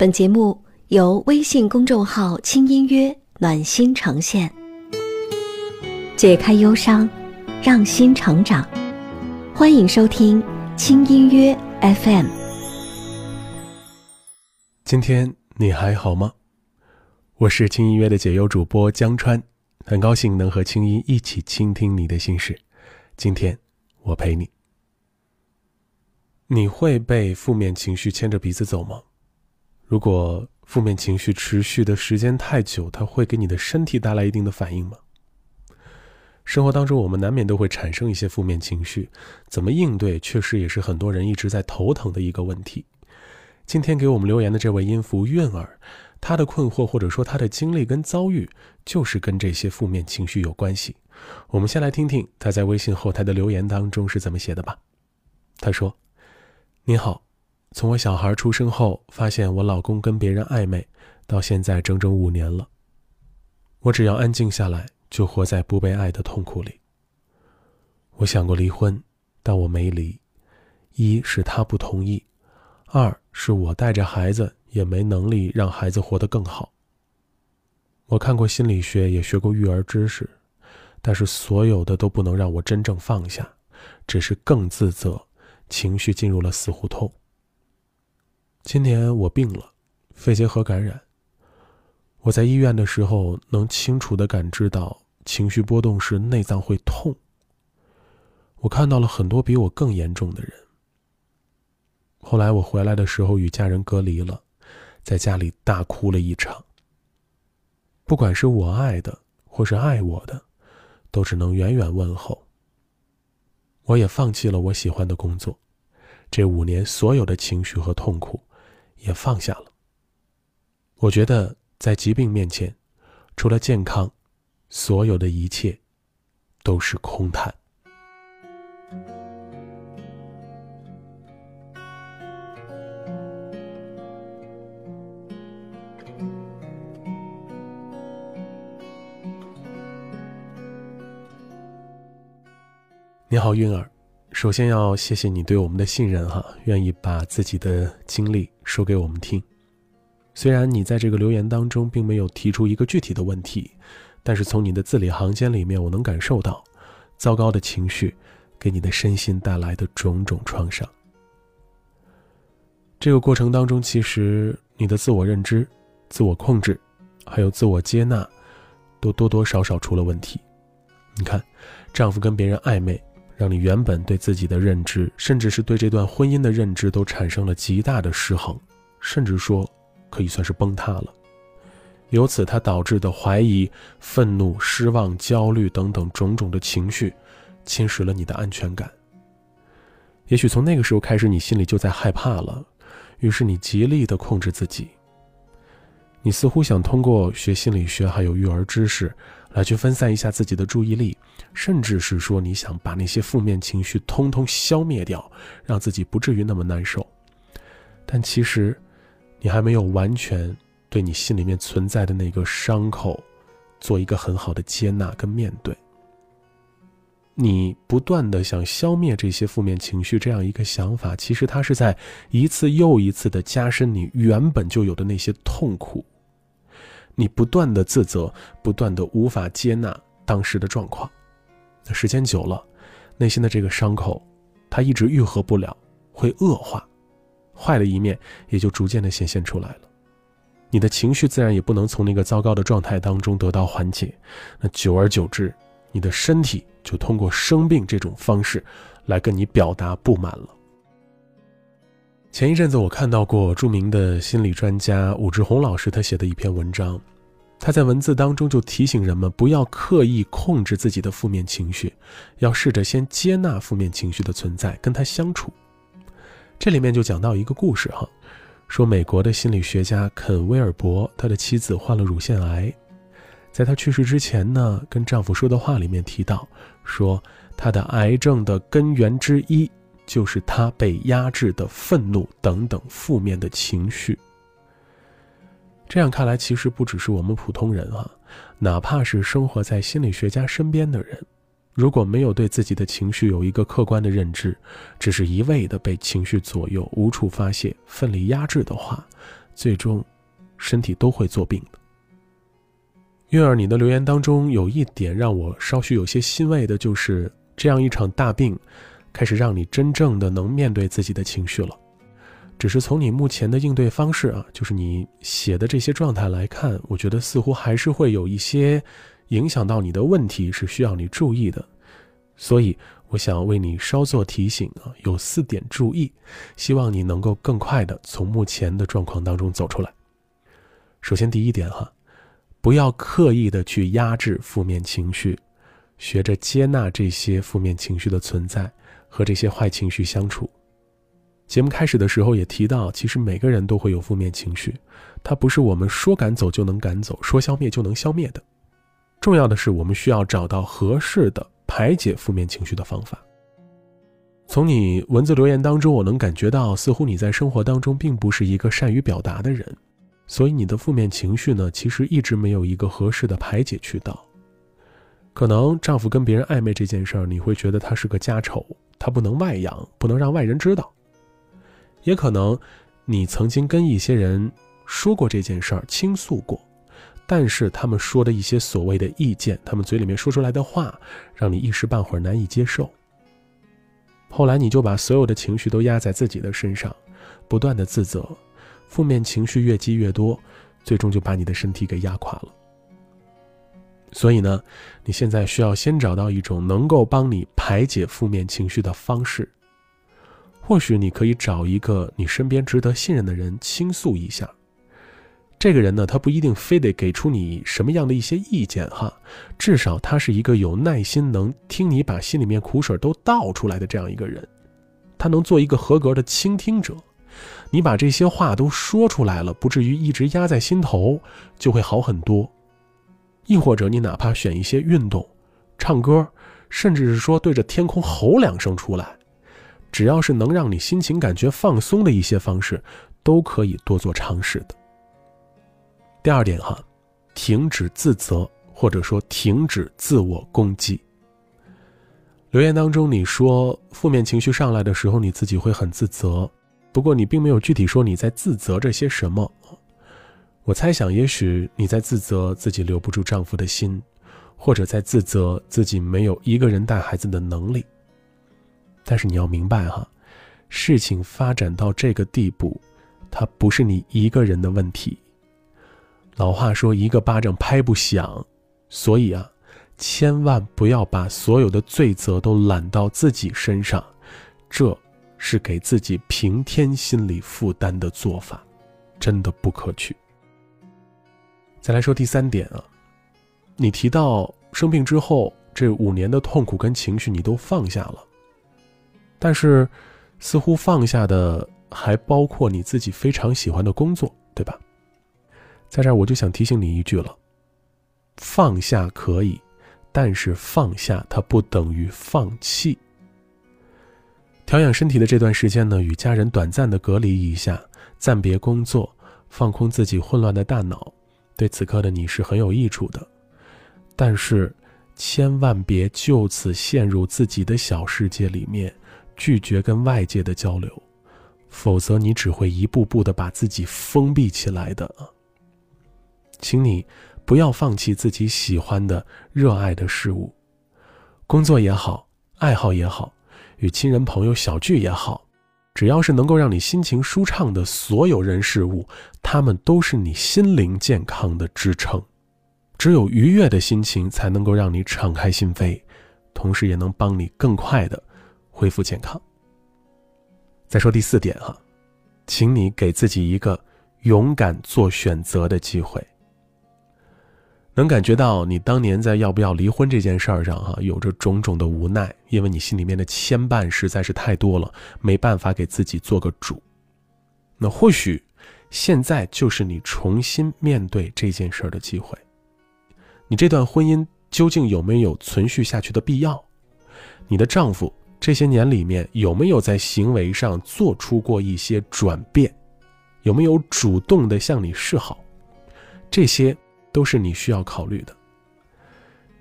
本节目由微信公众号“轻音乐暖心呈现，解开忧伤，让心成长。欢迎收听轻音乐 FM。今天你还好吗？我是轻音乐的解忧主播江川，很高兴能和青音一起倾听你的心事。今天我陪你。你会被负面情绪牵着鼻子走吗？如果负面情绪持续的时间太久，它会给你的身体带来一定的反应吗？生活当中，我们难免都会产生一些负面情绪，怎么应对，确实也是很多人一直在头疼的一个问题。今天给我们留言的这位音符韵儿，他的困惑或者说他的经历跟遭遇，就是跟这些负面情绪有关系。我们先来听听他在微信后台的留言当中是怎么写的吧。他说。你好，从我小孩出生后，发现我老公跟别人暧昧，到现在整整五年了。我只要安静下来，就活在不被爱的痛苦里。我想过离婚，但我没离，一是他不同意，二是我带着孩子也没能力让孩子活得更好。我看过心理学，也学过育儿知识，但是所有的都不能让我真正放下，只是更自责。情绪进入了死胡同。今年我病了，肺结核感染。我在医院的时候，能清楚的感知到情绪波动时内脏会痛。我看到了很多比我更严重的人。后来我回来的时候，与家人隔离了，在家里大哭了一场。不管是我爱的，或是爱我的，都只能远远问候。我也放弃了我喜欢的工作，这五年所有的情绪和痛苦也放下了。我觉得在疾病面前，除了健康，所有的一切都是空谈。你好，韵儿。首先要谢谢你对我们的信任哈，愿意把自己的经历说给我们听。虽然你在这个留言当中并没有提出一个具体的问题，但是从你的字里行间里面，我能感受到糟糕的情绪给你的身心带来的种种创伤。这个过程当中，其实你的自我认知、自我控制，还有自我接纳，都多多少少出了问题。你看，丈夫跟别人暧昧。让你原本对自己的认知，甚至是对这段婚姻的认知，都产生了极大的失衡，甚至说可以算是崩塌了。由此，它导致的怀疑、愤怒、失望、焦虑等等种种的情绪，侵蚀了你的安全感。也许从那个时候开始，你心里就在害怕了，于是你极力的控制自己。你似乎想通过学心理学还有育儿知识。来去分散一下自己的注意力，甚至是说你想把那些负面情绪通通消灭掉，让自己不至于那么难受。但其实，你还没有完全对你心里面存在的那个伤口，做一个很好的接纳跟面对。你不断的想消灭这些负面情绪，这样一个想法，其实它是在一次又一次的加深你原本就有的那些痛苦。你不断的自责，不断的无法接纳当时的状况，那时间久了，内心的这个伤口，它一直愈合不了，会恶化，坏的一面也就逐渐的显现出来了。你的情绪自然也不能从那个糟糕的状态当中得到缓解，那久而久之，你的身体就通过生病这种方式，来跟你表达不满了。前一阵子，我看到过著名的心理专家武志红老师他写的一篇文章，他在文字当中就提醒人们不要刻意控制自己的负面情绪，要试着先接纳负面情绪的存在，跟他相处。这里面就讲到一个故事哈，说美国的心理学家肯威尔伯，他的妻子患了乳腺癌，在他去世之前呢，跟丈夫说的话里面提到，说他的癌症的根源之一。就是他被压制的愤怒等等负面的情绪。这样看来，其实不只是我们普通人啊，哪怕是生活在心理学家身边的人，如果没有对自己的情绪有一个客观的认知，只是一味的被情绪左右，无处发泄，奋力压制的话，最终身体都会作病的。月儿，你的留言当中有一点让我稍许有些欣慰的，就是这样一场大病，开始让你真正的能面对自己的情绪了。只是从你目前的应对方式啊，就是你写的这些状态来看，我觉得似乎还是会有一些影响到你的问题，是需要你注意的。所以我想为你稍作提醒啊，有四点注意，希望你能够更快的从目前的状况当中走出来。首先第一点哈。不要刻意的去压制负面情绪，学着接纳这些负面情绪的存在，和这些坏情绪相处。节目开始的时候也提到，其实每个人都会有负面情绪，它不是我们说赶走就能赶走，说消灭就能消灭的。重要的是，我们需要找到合适的排解负面情绪的方法。从你文字留言当中，我能感觉到，似乎你在生活当中并不是一个善于表达的人。所以你的负面情绪呢，其实一直没有一个合适的排解渠道。可能丈夫跟别人暧昧这件事儿，你会觉得他是个家丑，他不能外扬，不能让外人知道。也可能你曾经跟一些人说过这件事儿，倾诉过，但是他们说的一些所谓的意见，他们嘴里面说出来的话，让你一时半会儿难以接受。后来你就把所有的情绪都压在自己的身上，不断的自责。负面情绪越积越多，最终就把你的身体给压垮了。所以呢，你现在需要先找到一种能够帮你排解负面情绪的方式。或许你可以找一个你身边值得信任的人倾诉一下。这个人呢，他不一定非得给出你什么样的一些意见哈，至少他是一个有耐心能听你把心里面苦水都倒出来的这样一个人，他能做一个合格的倾听者。你把这些话都说出来了，不至于一直压在心头，就会好很多。亦或者你哪怕选一些运动、唱歌，甚至是说对着天空吼两声出来，只要是能让你心情感觉放松的一些方式，都可以多做尝试的。第二点哈，停止自责，或者说停止自我攻击。留言当中你说负面情绪上来的时候，你自己会很自责。不过你并没有具体说你在自责着些什么，我猜想也许你在自责自己留不住丈夫的心，或者在自责自己没有一个人带孩子的能力。但是你要明白哈，事情发展到这个地步，它不是你一个人的问题。老话说一个巴掌拍不响，所以啊，千万不要把所有的罪责都揽到自己身上，这。是给自己平添心理负担的做法，真的不可取。再来说第三点啊，你提到生病之后这五年的痛苦跟情绪你都放下了，但是似乎放下的还包括你自己非常喜欢的工作，对吧？在这儿我就想提醒你一句了：放下可以，但是放下它不等于放弃。调养身体的这段时间呢，与家人短暂的隔离一下，暂别工作，放空自己混乱的大脑，对此刻的你是很有益处的。但是，千万别就此陷入自己的小世界里面，拒绝跟外界的交流，否则你只会一步步的把自己封闭起来的。请你不要放弃自己喜欢的、热爱的事物，工作也好，爱好也好。与亲人朋友小聚也好，只要是能够让你心情舒畅的所有人事物，他们都是你心灵健康的支撑。只有愉悦的心情，才能够让你敞开心扉，同时也能帮你更快的恢复健康。再说第四点哈，请你给自己一个勇敢做选择的机会。能感觉到你当年在要不要离婚这件事儿上，哈，有着种种的无奈，因为你心里面的牵绊实在是太多了，没办法给自己做个主。那或许，现在就是你重新面对这件事儿的机会。你这段婚姻究竟有没有存续下去的必要？你的丈夫这些年里面有没有在行为上做出过一些转变？有没有主动的向你示好？这些。都是你需要考虑的。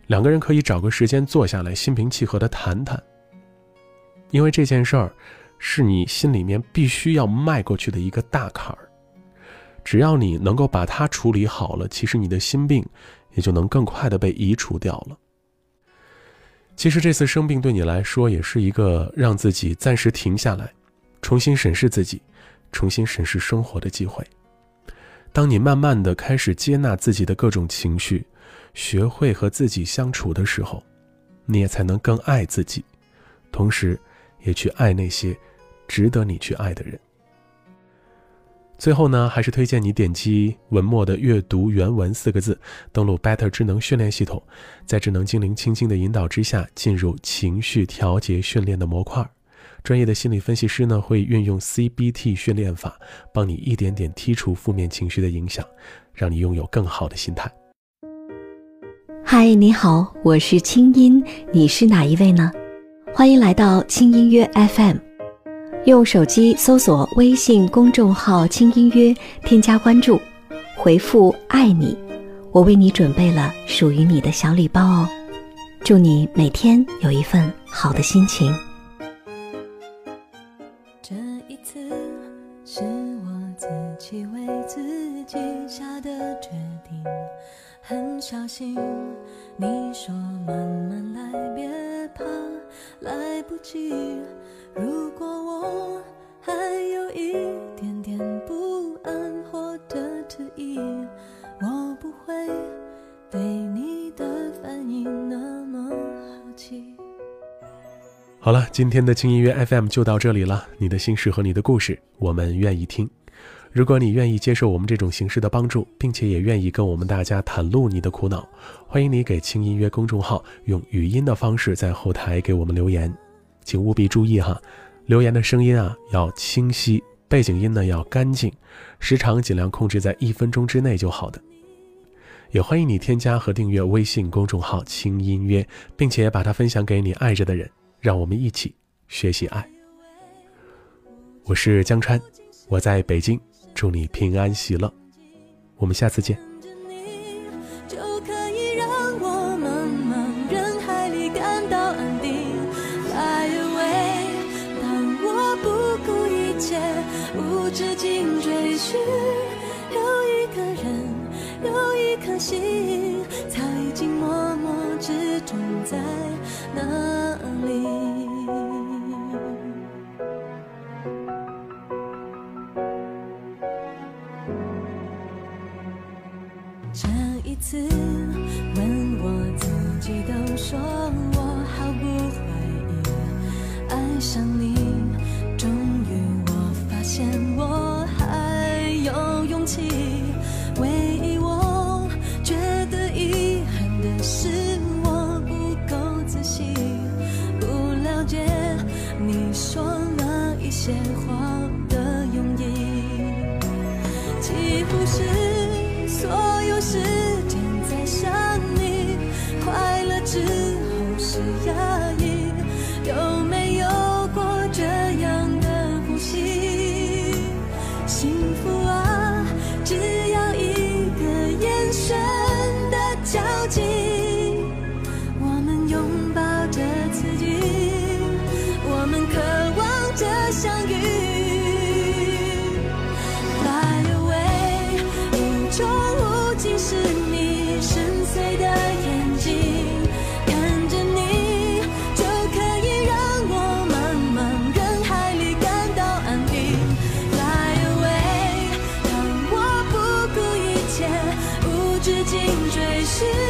两个人可以找个时间坐下来，心平气和的谈谈。因为这件事儿，是你心里面必须要迈过去的一个大坎儿。只要你能够把它处理好了，其实你的心病也就能更快的被移除掉了。其实这次生病对你来说也是一个让自己暂时停下来，重新审视自己，重新审视生活的机会。当你慢慢的开始接纳自己的各种情绪，学会和自己相处的时候，你也才能更爱自己，同时，也去爱那些值得你去爱的人。最后呢，还是推荐你点击文末的“阅读原文”四个字，登录 Better 智能训练系统，在智能精灵轻轻的引导之下，进入情绪调节训练的模块。专业的心理分析师呢，会运用 CBT 训练法，帮你一点点剔除负面情绪的影响，让你拥有更好的心态。嗨，你好，我是清音，你是哪一位呢？欢迎来到轻音乐 FM。用手机搜索微信公众号“轻音约”，添加关注，回复“爱你”，我为你准备了属于你的小礼包哦。祝你每天有一份好的心情。的决定，很小心。你说慢慢来，别怕来不及。如果我还有一点点不安或者迟疑，我不会对你的反应那么好奇。好了，今天的轻音乐 FM 就到这里了。你的心事和你的故事，我们愿意听。如果你愿意接受我们这种形式的帮助，并且也愿意跟我们大家袒露你的苦恼，欢迎你给轻音乐公众号用语音的方式在后台给我们留言。请务必注意哈，留言的声音啊要清晰，背景音呢要干净，时长尽量控制在一分钟之内就好的。也欢迎你添加和订阅微信公众号“轻音乐”，并且把它分享给你爱着的人，让我们一起学习爱。我是江川，我在北京，祝你平安喜乐，我们下次见。相遇 fly away 无穷无尽是你深邃的眼睛看着你就可以让我茫茫人海里感到安定 fly away 让我不顾一切无止尽追寻。